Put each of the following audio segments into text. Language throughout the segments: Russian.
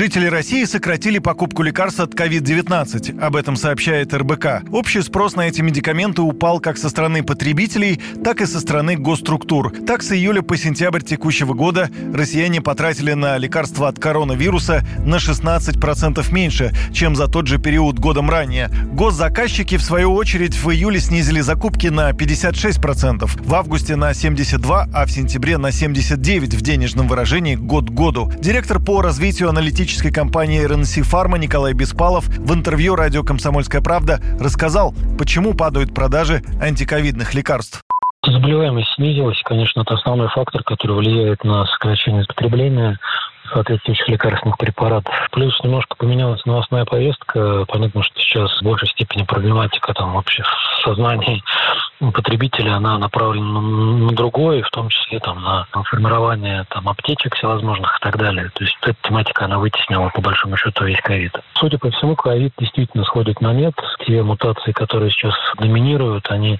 Жители России сократили покупку лекарств от COVID-19. Об этом сообщает РБК. Общий спрос на эти медикаменты упал как со стороны потребителей, так и со стороны госструктур. Так, с июля по сентябрь текущего года россияне потратили на лекарства от коронавируса на 16% меньше, чем за тот же период годом ранее. Госзаказчики, в свою очередь, в июле снизили закупки на 56%, в августе на 72%, а в сентябре на 79% в денежном выражении год к году. Директор по развитию аналитической фармацевтической компании РНС Фарма Николай Беспалов в интервью радио «Комсомольская правда» рассказал, почему падают продажи антиковидных лекарств. Заболеваемость снизилась, конечно, это основной фактор, который влияет на сокращение потребления соответствующих лекарственных препаратов. Плюс немножко поменялась новостная повестка. Понятно, что сейчас в большей степени проблематика там вообще в сознании потребителя, она направлена на другое, в том числе там, на формирование там, аптечек всевозможных и так далее. То есть эта тематика, она вытеснила по большому счету весь ковид. Судя по всему, ковид действительно сходит на нет. Те мутации, которые сейчас доминируют, они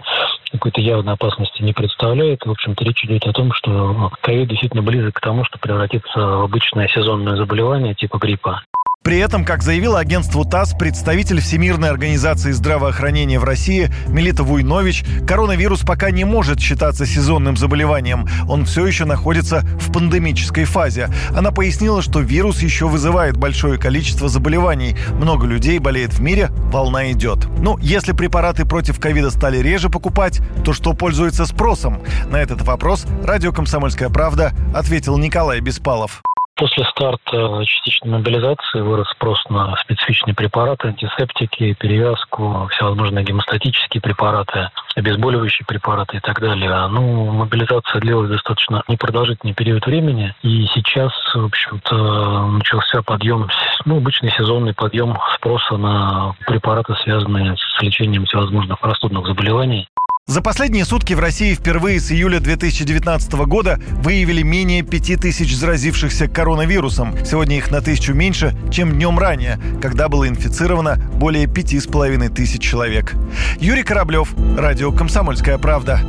какой-то явной опасности не представляют. В общем-то, речь идет о том, что ковид действительно близок к тому, что превратится в обычное сезонное заболевание типа гриппа. При этом, как заявила агентству ТАСС представитель Всемирной организации здравоохранения в России Мелита Вуйнович, коронавирус пока не может считаться сезонным заболеванием. Он все еще находится в пандемической фазе. Она пояснила, что вирус еще вызывает большое количество заболеваний. Много людей болеет в мире, волна идет. Ну, если препараты против ковида стали реже покупать, то что пользуется спросом? На этот вопрос радио «Комсомольская правда» ответил Николай Беспалов. После старта частичной мобилизации вырос спрос на специфичные препараты, антисептики, перевязку, всевозможные гемостатические препараты, обезболивающие препараты и так далее. Ну, мобилизация длилась достаточно непродолжительный период времени, и сейчас, в общем-то, начался подъем, ну, обычный сезонный подъем спроса на препараты, связанные с лечением всевозможных простудных заболеваний. За последние сутки в России впервые с июля 2019 года выявили менее 5000 заразившихся коронавирусом. Сегодня их на тысячу меньше, чем днем ранее, когда было инфицировано более 5500 человек. Юрий Кораблев, Радио «Комсомольская правда».